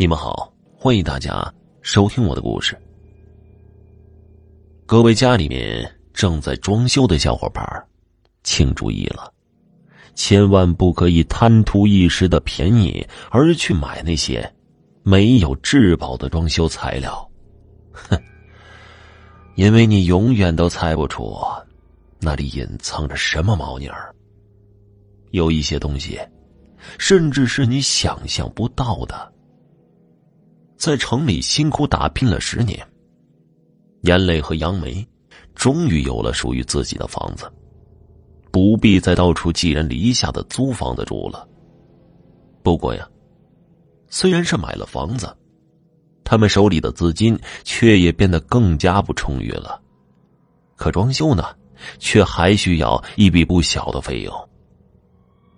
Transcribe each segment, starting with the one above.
你们好，欢迎大家收听我的故事。各位家里面正在装修的小伙伴，请注意了，千万不可以贪图一时的便宜而去买那些没有质保的装修材料。哼，因为你永远都猜不出那里隐藏着什么猫腻儿。有一些东西，甚至是你想象不到的。在城里辛苦打拼了十年，严磊和杨梅终于有了属于自己的房子，不必再到处寄人篱下的租房子住了。不过呀，虽然是买了房子，他们手里的资金却也变得更加不充裕了。可装修呢，却还需要一笔不小的费用。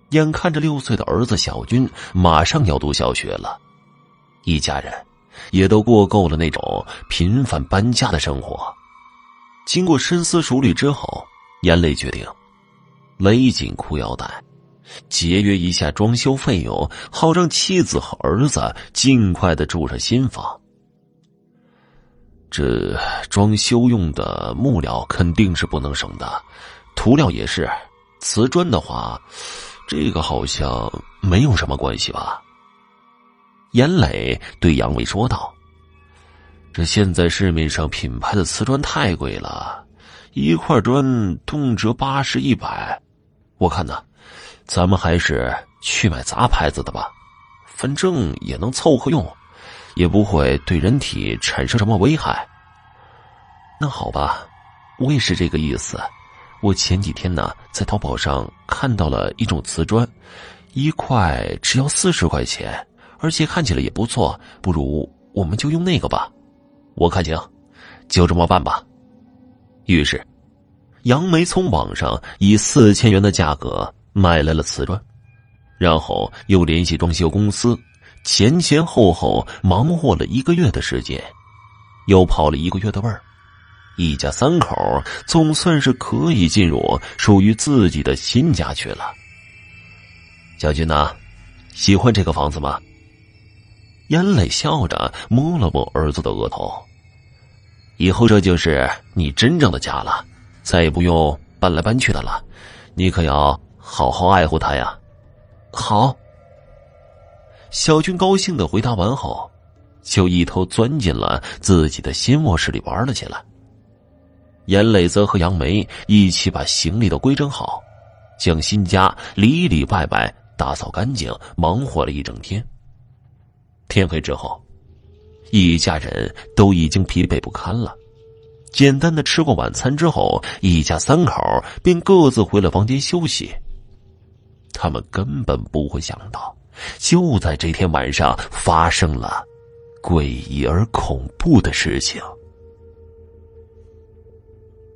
眼看着六岁的儿子小军马上要读小学了，一家人。也都过够了那种频繁搬家的生活。经过深思熟虑之后，严磊决定勒紧裤腰带，节约一下装修费用，好让妻子和儿子尽快的住上新房。这装修用的木料肯定是不能省的，涂料也是。瓷砖的话，这个好像没有什么关系吧。严磊对杨伟说道：“这现在市面上品牌的瓷砖太贵了，一块砖动辄八十一百。我看呢，咱们还是去买杂牌子的吧，反正也能凑合用，也不会对人体产生什么危害。”那好吧，我也是这个意思。我前几天呢，在淘宝上看到了一种瓷砖，一块只要四十块钱。而且看起来也不错，不如我们就用那个吧。我看行，就这么办吧。于是，杨梅从网上以四千元的价格买来了瓷砖，然后又联系装修公司，前前后后忙活了一个月的时间，又跑了一个月的味儿，一家三口总算是可以进入属于自己的新家去了。小军呐，喜欢这个房子吗？严磊笑着摸了摸儿子的额头。以后这就是你真正的家了，再也不用搬来搬去的了。你可要好好爱护他呀！好。小军高兴的回答完后，就一头钻进了自己的新卧室里玩了起来。严磊则和杨梅一起把行李都归整好，将新家里里外外打扫干净，忙活了一整天。天黑之后，一家人都已经疲惫不堪了。简单的吃过晚餐之后，一家三口便各自回了房间休息。他们根本不会想到，就在这天晚上发生了诡异而恐怖的事情。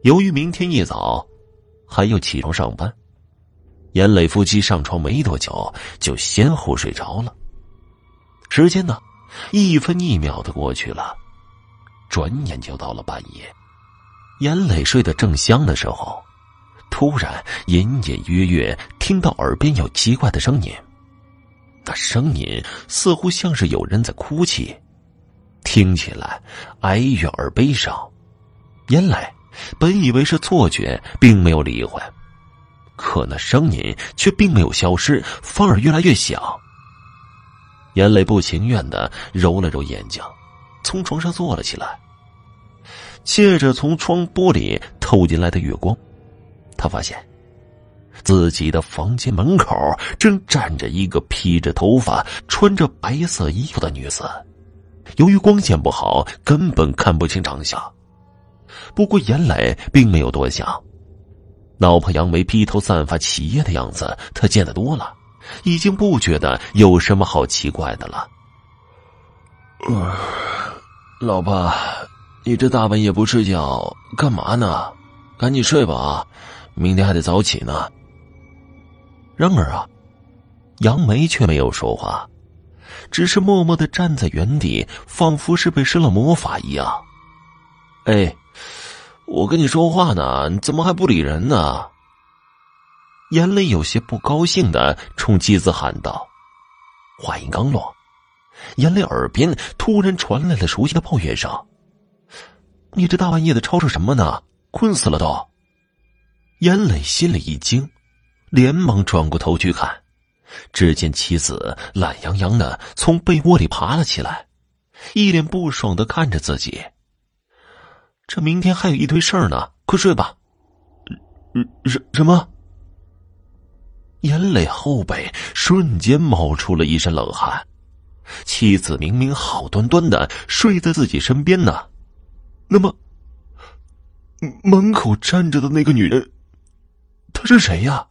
由于明天一早还要起床上班，严磊夫妻上床没多久就先后睡着了。时间呢，一分一秒的过去了，转眼就到了半夜。严磊睡得正香的时候，突然隐隐约约听到耳边有奇怪的声音。那声音似乎像是有人在哭泣，听起来哀怨而悲伤。严磊本以为是错觉，并没有理会，可那声音却并没有消失，反而越来越响。严磊不情愿的揉了揉眼睛，从床上坐了起来。借着从窗玻璃透进来的月光，他发现自己的房间门口正站着一个披着头发、穿着白色衣服的女子。由于光线不好，根本看不清长相。不过严磊并没有多想，老婆杨梅披头散发起夜的样子，他见得多了。已经不觉得有什么好奇怪的了。老婆，你这大半夜不睡觉干嘛呢？赶紧睡吧啊，明天还得早起呢。然而啊，杨梅却没有说话，只是默默的站在原地，仿佛是被施了魔法一样。哎，我跟你说话呢，你怎么还不理人呢？严磊有些不高兴的冲妻子喊道：“话音刚落，严磊耳边突然传来了熟悉的抱怨声：“你这大半夜的吵吵什么呢？困死了都！”严磊心里一惊，连忙转过头去看，只见妻子懒洋洋的从被窝里爬了起来，一脸不爽的看着自己。这明天还有一堆事儿呢，快睡吧。什什么？严磊后背瞬间冒出了一身冷汗。妻子明明好端端的睡在自己身边呢，那么门口站着的那个女人，她是谁呀？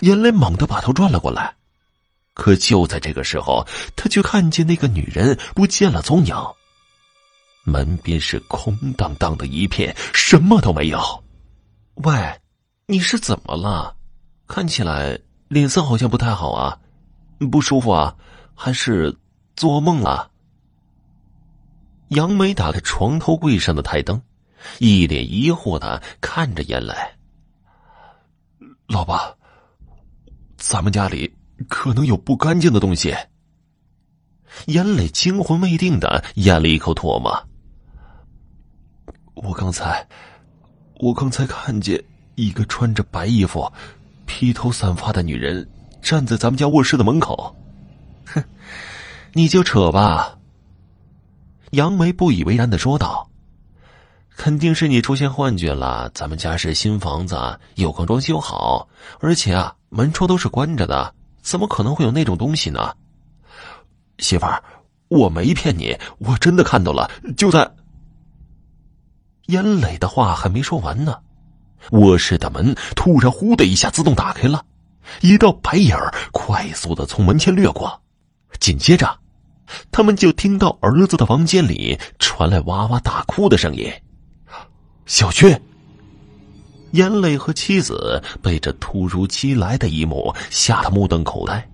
严磊猛地把头转了过来，可就在这个时候，他却看见那个女人不见了踪影。门边是空荡荡的一片，什么都没有。喂，你是怎么了？看起来脸色好像不太好啊，不舒服啊，还是做梦了？杨梅打开床头柜上的台灯，一脸疑惑的看着严磊。老爸，咱们家里可能有不干净的东西。严磊惊魂未定的咽了一口唾沫。我刚才，我刚才看见一个穿着白衣服、披头散发的女人站在咱们家卧室的门口。哼，你就扯吧。杨梅不以为然的说道：“肯定是你出现幻觉了。咱们家是新房子，又刚装修好，而且啊，门窗都是关着的，怎么可能会有那种东西呢？”媳妇儿，我没骗你，我真的看到了，就在。严磊的话还没说完呢，卧室的门突然“呼”的一下自动打开了，一道白影儿快速的从门前掠过，紧接着，他们就听到儿子的房间里传来哇哇大哭的声音。小军，严磊和妻子被这突如其来的一幕吓得目瞪口呆，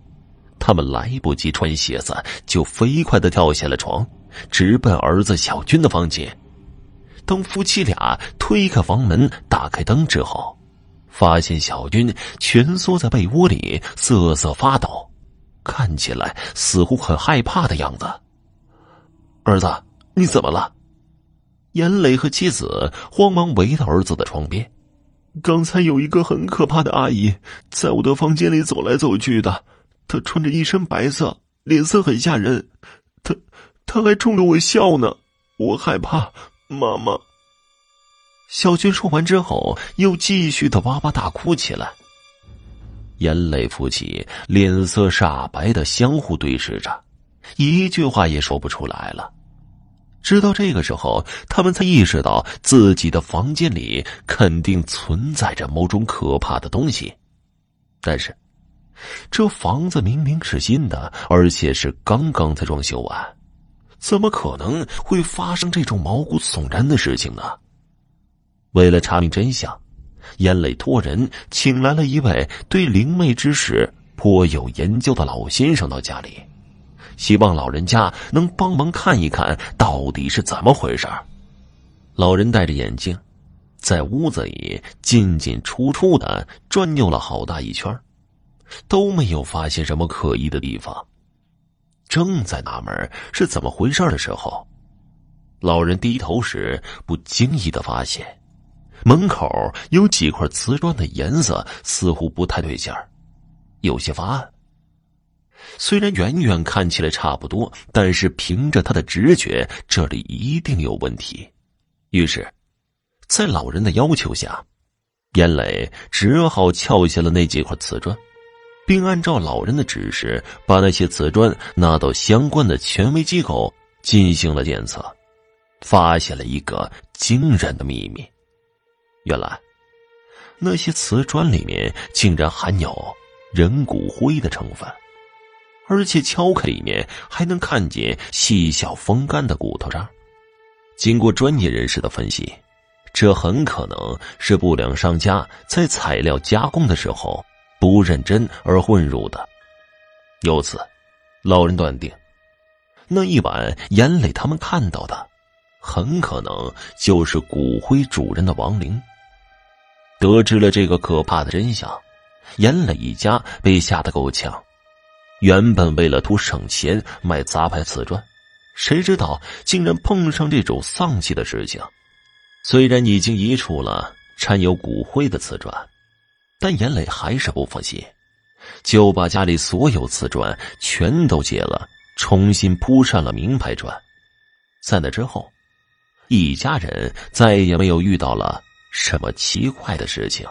他们来不及穿鞋子，就飞快的跳下了床，直奔儿子小军的房间。当夫妻俩推开房门、打开灯之后，发现小军蜷缩在被窝里瑟瑟发抖，看起来似乎很害怕的样子。儿子，你怎么了？严磊和妻子慌忙围到儿子的床边。刚才有一个很可怕的阿姨在我的房间里走来走去的，她穿着一身白色，脸色很吓人，她她还冲着我笑呢，我害怕。妈妈，小军说完之后，又继续的哇哇大哭起来。眼泪夫妻脸色煞白的相互对视着，一句话也说不出来了。直到这个时候，他们才意识到自己的房间里肯定存在着某种可怕的东西。但是，这房子明明是新的，而且是刚刚才装修完。怎么可能会发生这种毛骨悚然的事情呢？为了查明真相，严磊托人请来了一位对灵媒之事颇有研究的老先生到家里，希望老人家能帮忙看一看到底是怎么回事。老人戴着眼镜，在屋子里进进出出的转悠了好大一圈，都没有发现什么可疑的地方。正在纳闷是怎么回事的时候，老人低头时不经意的发现，门口有几块瓷砖的颜色似乎不太对劲儿，有些发暗。虽然远远看起来差不多，但是凭着他的直觉，这里一定有问题。于是，在老人的要求下，严磊只好撬下了那几块瓷砖。并按照老人的指示，把那些瓷砖拿到相关的权威机构进行了检测，发现了一个惊人的秘密：原来，那些瓷砖里面竟然含有人骨灰的成分，而且敲开里面还能看见细小风干的骨头渣。经过专业人士的分析，这很可能是不良商家在材料加工的时候。不认真而混入的，由此，老人断定，那一晚严磊他们看到的，很可能就是骨灰主人的亡灵。得知了这个可怕的真相，严磊一家被吓得够呛，原本为了图省钱买杂牌瓷砖，谁知道竟然碰上这种丧气的事情。虽然已经移除了掺有骨灰的瓷砖，但严磊还是不放心，就把家里所有瓷砖全都揭了，重新铺上了名牌砖。在那之后，一家人再也没有遇到了什么奇怪的事情。